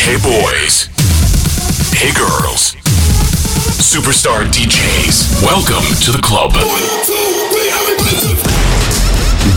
Hey boys. Hey girls. Superstar DJs. Welcome to the club.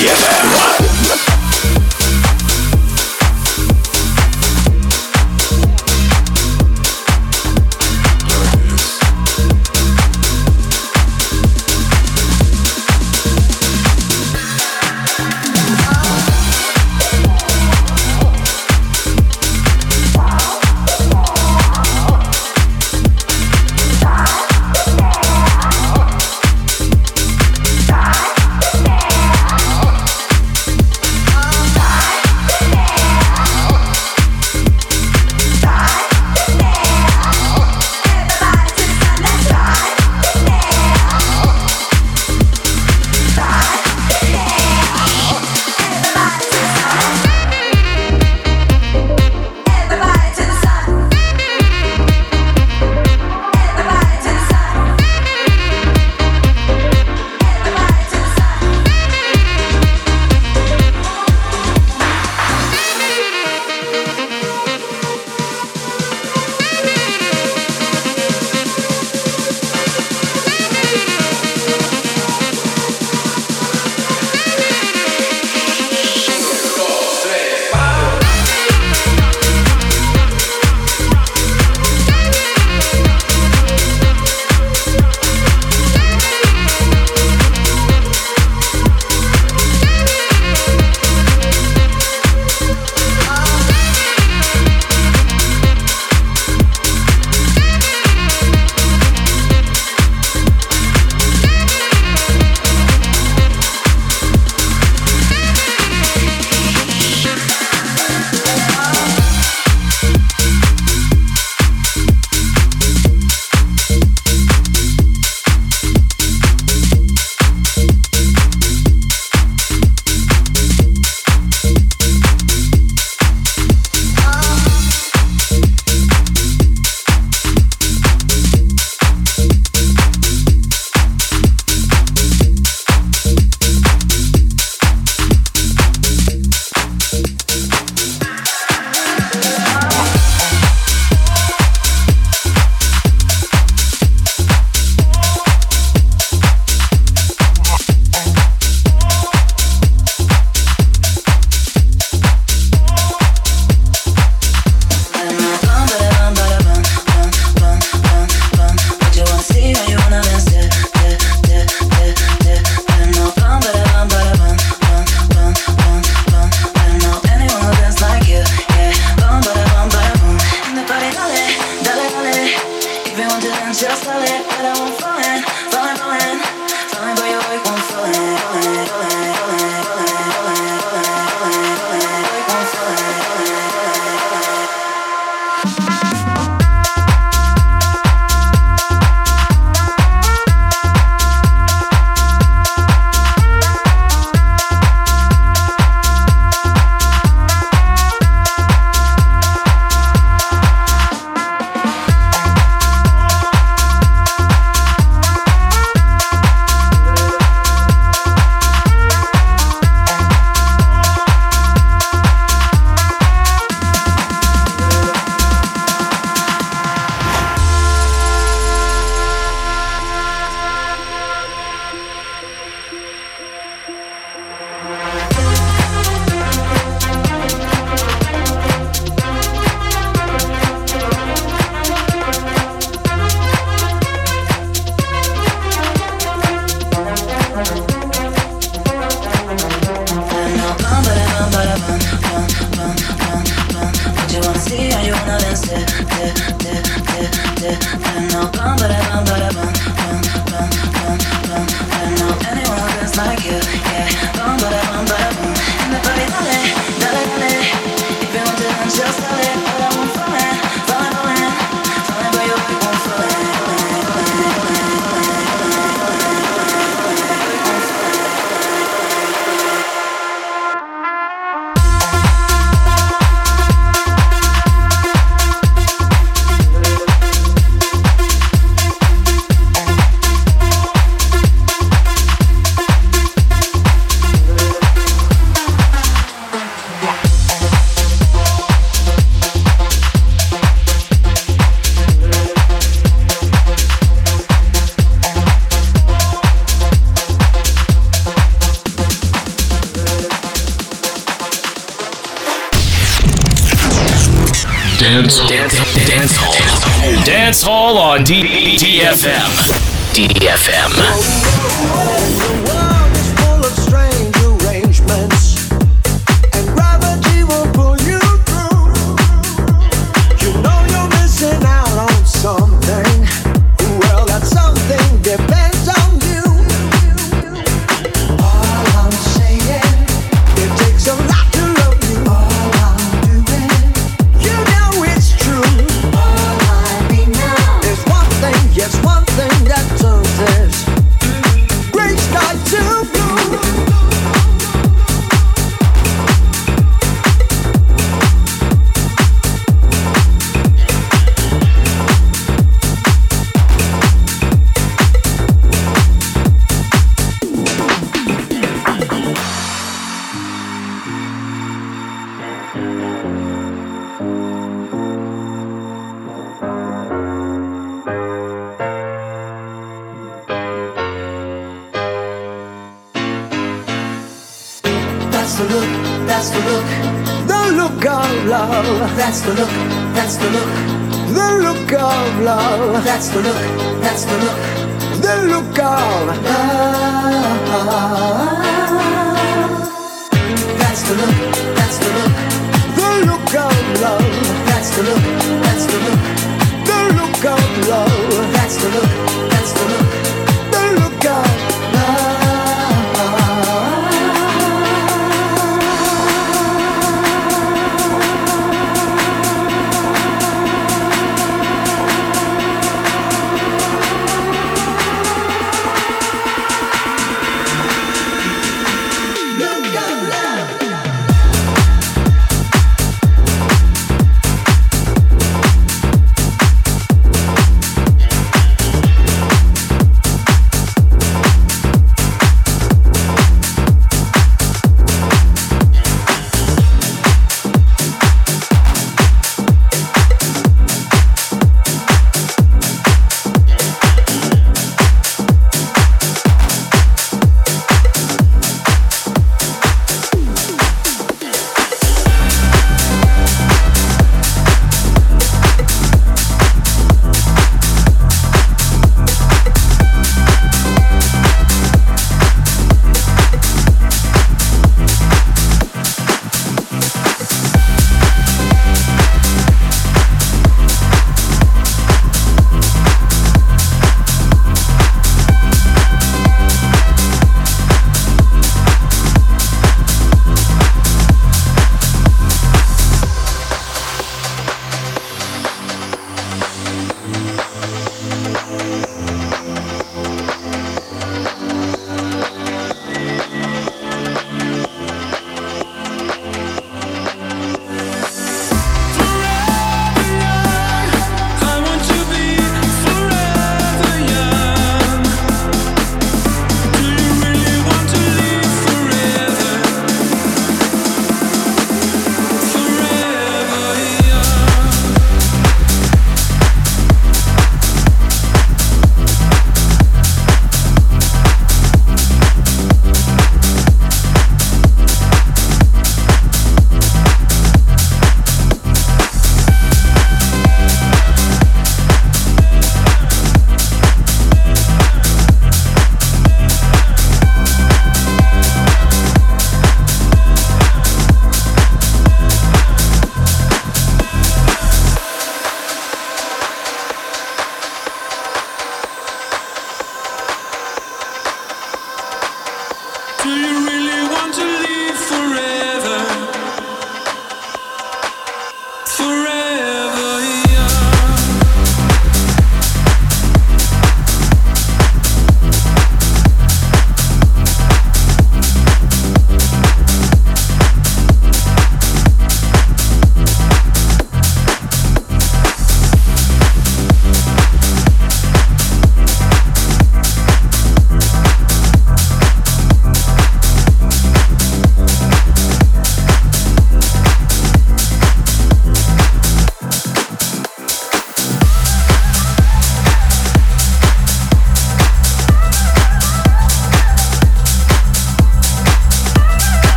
Yeah.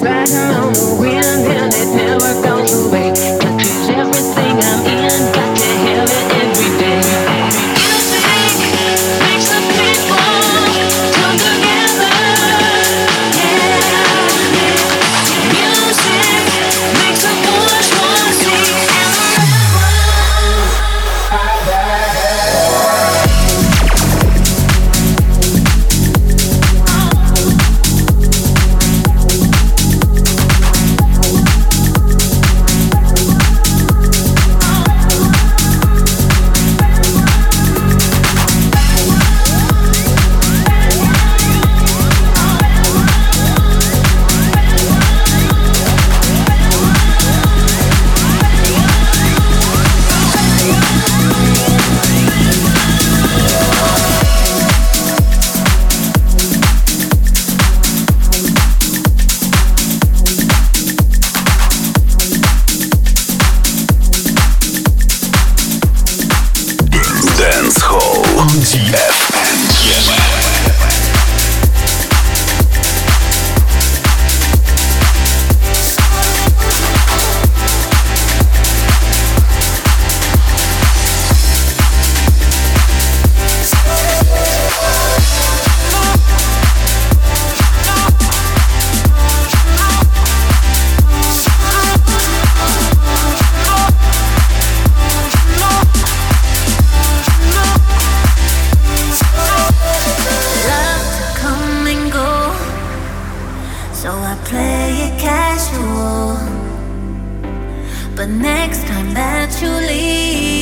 right now. So I play it casual. But next time that you leave.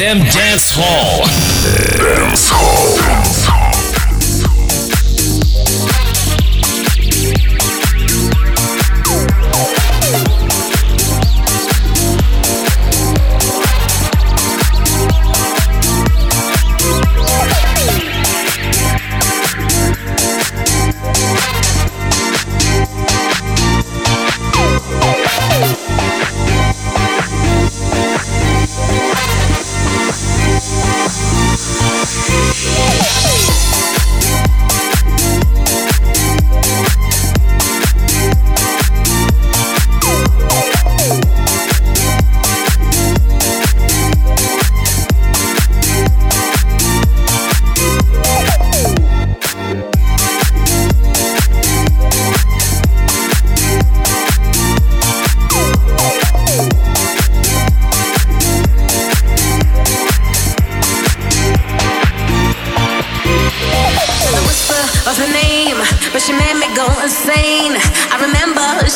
DFM Dance Hall.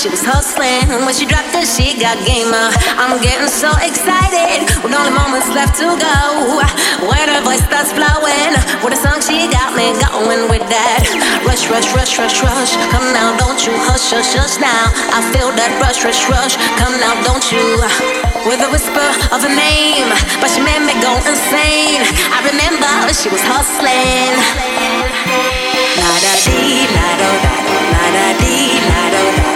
She was hustling. When she dropped it, she got gamer. I'm getting so excited with only moments left to go. When her voice starts flowing, with a song she got me going with that. Rush, rush, rush, rush, rush. Come now, don't you hush, hush, hush now. I feel that rush, rush, rush. Come now, don't you? With a whisper of a name, but she made me go insane. I remember she was hustling. La da dee, la da la da dee, la do da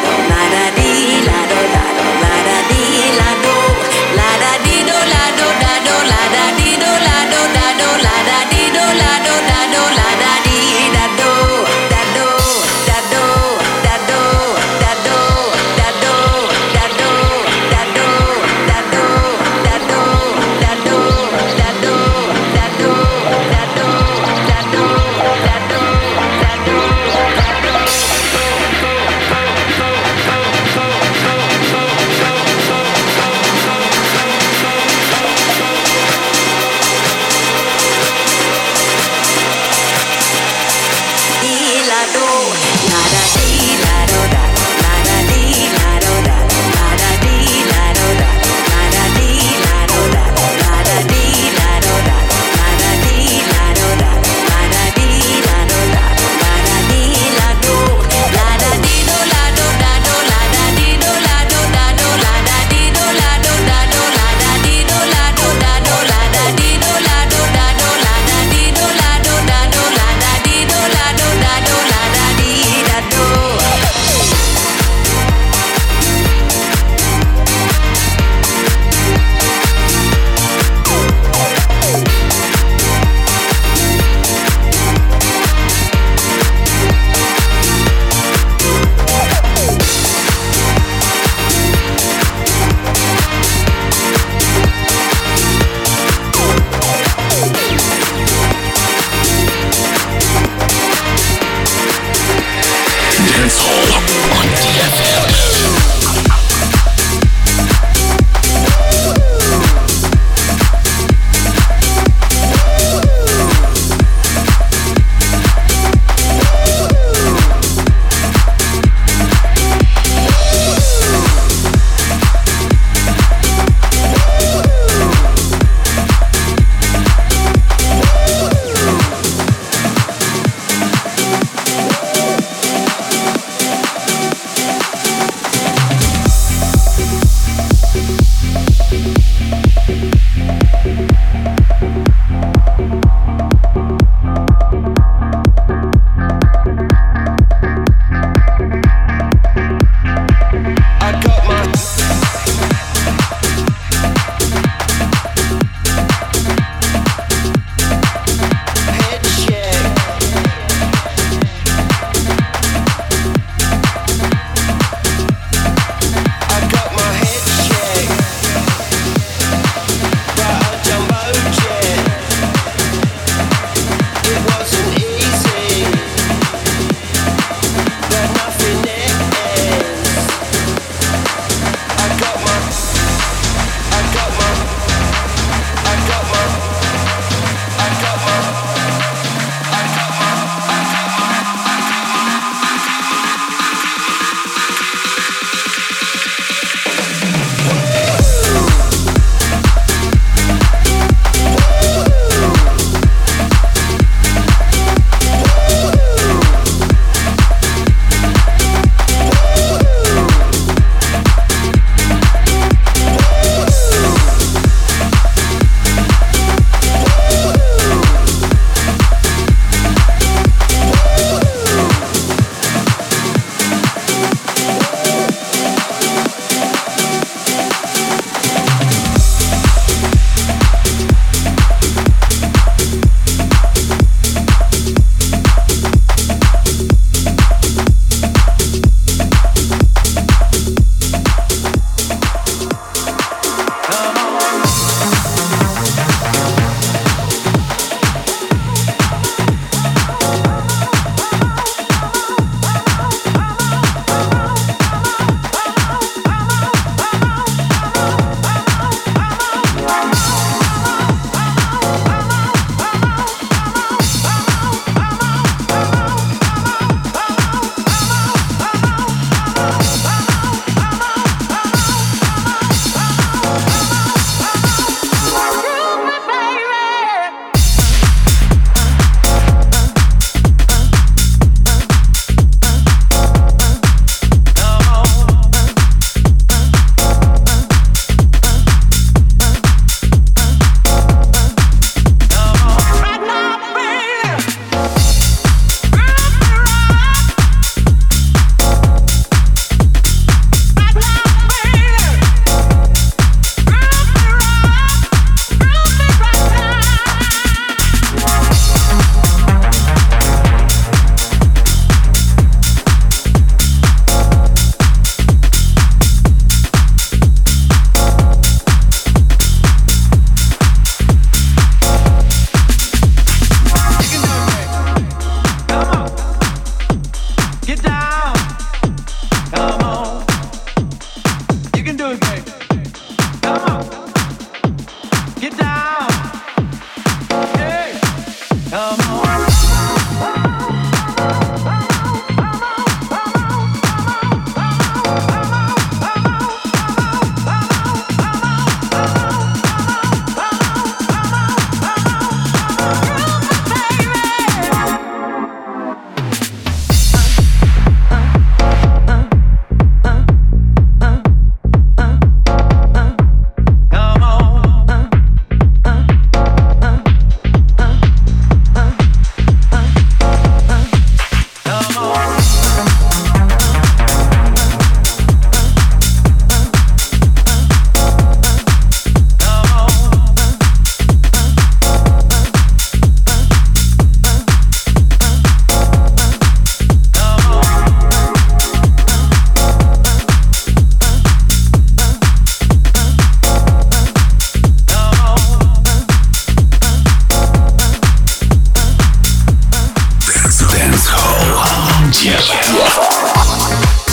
Dancehall on DFM.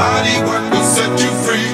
body work will set you free.